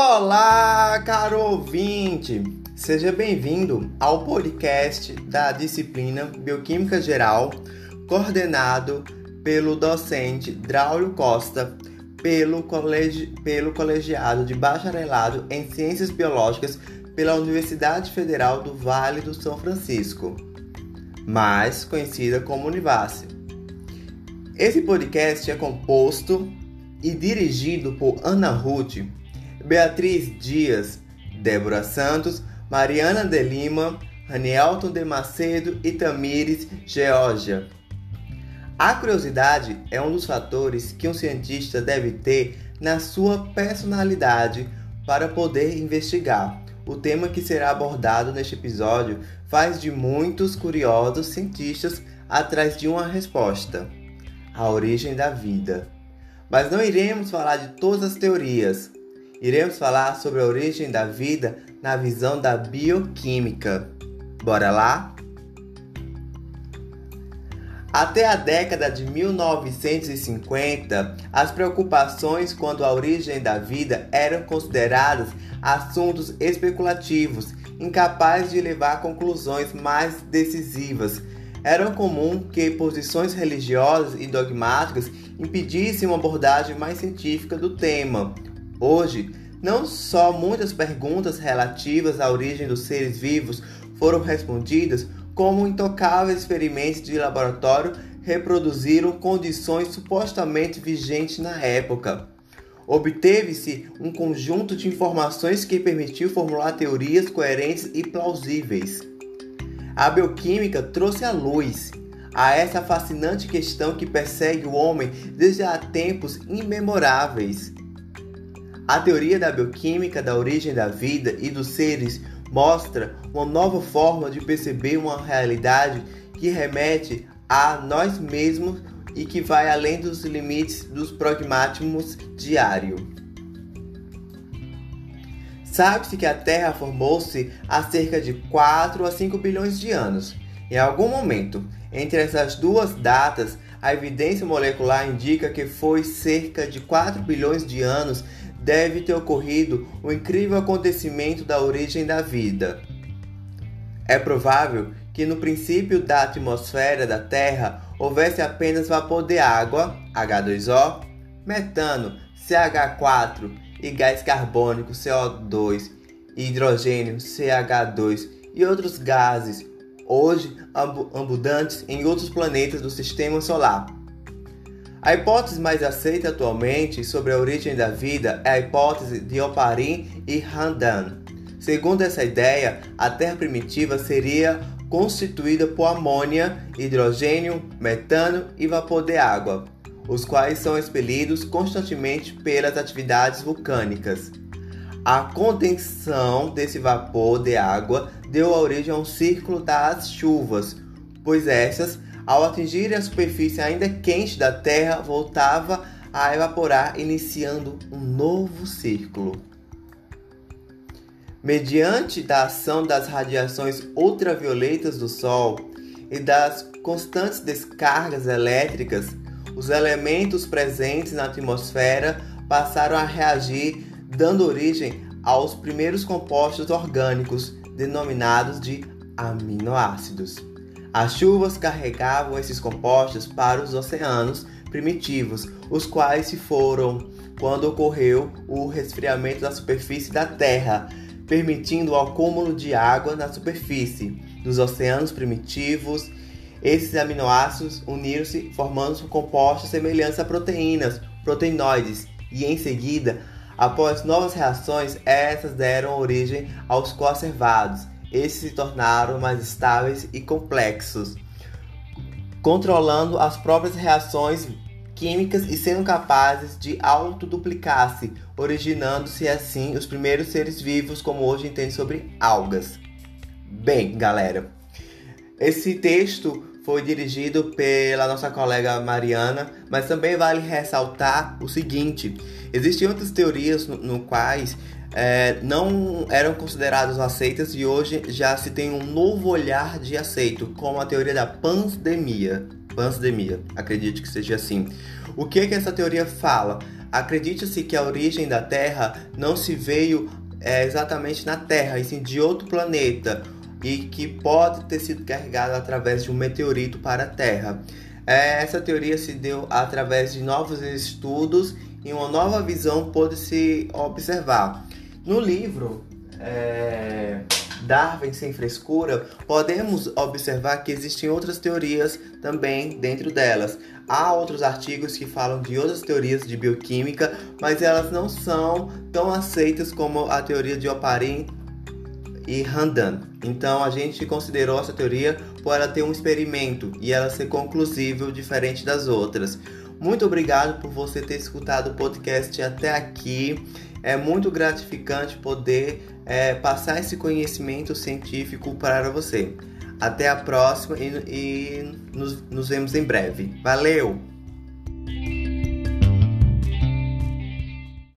Olá, caro ouvinte! Seja bem-vindo ao podcast da disciplina Bioquímica Geral, coordenado pelo docente Draulio Costa, pelo, colegi pelo colegiado de bacharelado em Ciências Biológicas pela Universidade Federal do Vale do São Francisco, mais conhecida como Univasse. Esse podcast é composto e dirigido por Ana Ruth, Beatriz Dias, Débora Santos, Mariana de Lima, Ranielton de Macedo e Tamires Georgia. A curiosidade é um dos fatores que um cientista deve ter na sua personalidade para poder investigar. O tema que será abordado neste episódio faz de muitos curiosos cientistas atrás de uma resposta a origem da vida. Mas não iremos falar de todas as teorias. Iremos falar sobre a origem da vida na visão da bioquímica. Bora lá? Até a década de 1950, as preocupações quanto à origem da vida eram consideradas assuntos especulativos, incapazes de levar a conclusões mais decisivas era comum que posições religiosas e dogmáticas impedissem uma abordagem mais científica do tema. Hoje, não só muitas perguntas relativas à origem dos seres vivos foram respondidas, como intocáveis experimentos de laboratório reproduziram condições supostamente vigentes na época. Obteve-se um conjunto de informações que permitiu formular teorias coerentes e plausíveis. A bioquímica trouxe à luz a essa fascinante questão que persegue o homem desde há tempos imemoráveis. A teoria da bioquímica da origem da vida e dos seres mostra uma nova forma de perceber uma realidade que remete a nós mesmos e que vai além dos limites dos pragmatismos diários. Sabe-se que a Terra formou-se há cerca de 4 a 5 bilhões de anos. Em algum momento, entre essas duas datas, a evidência molecular indica que foi cerca de 4 bilhões de anos deve ter ocorrido o incrível acontecimento da origem da vida. É provável que no princípio da atmosfera da Terra houvesse apenas vapor de água, H2O, metano, CH4 e gás carbônico CO2, hidrogênio CH2 e outros gases, hoje abundantes em outros planetas do sistema solar. A hipótese mais aceita atualmente sobre a origem da vida é a hipótese de Oparin e Randan. Segundo essa ideia, a Terra primitiva seria constituída por amônia, hidrogênio, metano e vapor de água os quais são expelidos constantemente pelas atividades vulcânicas. A condensação desse vapor de água deu origem a um círculo das chuvas, pois essas, ao atingirem a superfície ainda quente da Terra, voltava a evaporar, iniciando um novo círculo. Mediante da ação das radiações ultravioletas do Sol e das constantes descargas elétricas, os elementos presentes na atmosfera passaram a reagir, dando origem aos primeiros compostos orgânicos, denominados de aminoácidos. As chuvas carregavam esses compostos para os oceanos primitivos, os quais se foram quando ocorreu o resfriamento da superfície da Terra, permitindo o acúmulo de água na superfície dos oceanos primitivos esses aminoácidos uniram-se formando compostos semelhantes a proteínas, proteinoides, e em seguida, após novas reações, essas deram origem aos conservados. Esses se tornaram mais estáveis e complexos, controlando as próprias reações químicas e sendo capazes de autoduplicar-se, originando-se assim os primeiros seres vivos como hoje entende sobre algas. Bem, galera, esse texto foi dirigido pela nossa colega Mariana, mas também vale ressaltar o seguinte: existem outras teorias no, no quais é, não eram consideradas aceitas e hoje já se tem um novo olhar de aceito, como a teoria da pandemia. Pandemia, acredite que seja assim. O que que essa teoria fala? Acredita-se que a origem da Terra não se veio é, exatamente na Terra, e sim de outro planeta, e que pode ter sido carregada através de um meteorito para a Terra. É, essa teoria se deu através de novos estudos e uma nova visão pôde se observar. No livro é, Darwin sem frescura, podemos observar que existem outras teorias também dentro delas. Há outros artigos que falam de outras teorias de bioquímica, mas elas não são tão aceitas como a teoria de Oparin e Randan. Então a gente considerou essa teoria por ela ter um experimento e ela ser conclusível diferente das outras. Muito obrigado por você ter escutado o podcast até aqui. É muito gratificante poder é, passar esse conhecimento científico para você. Até a próxima e, e nos, nos vemos em breve. Valeu!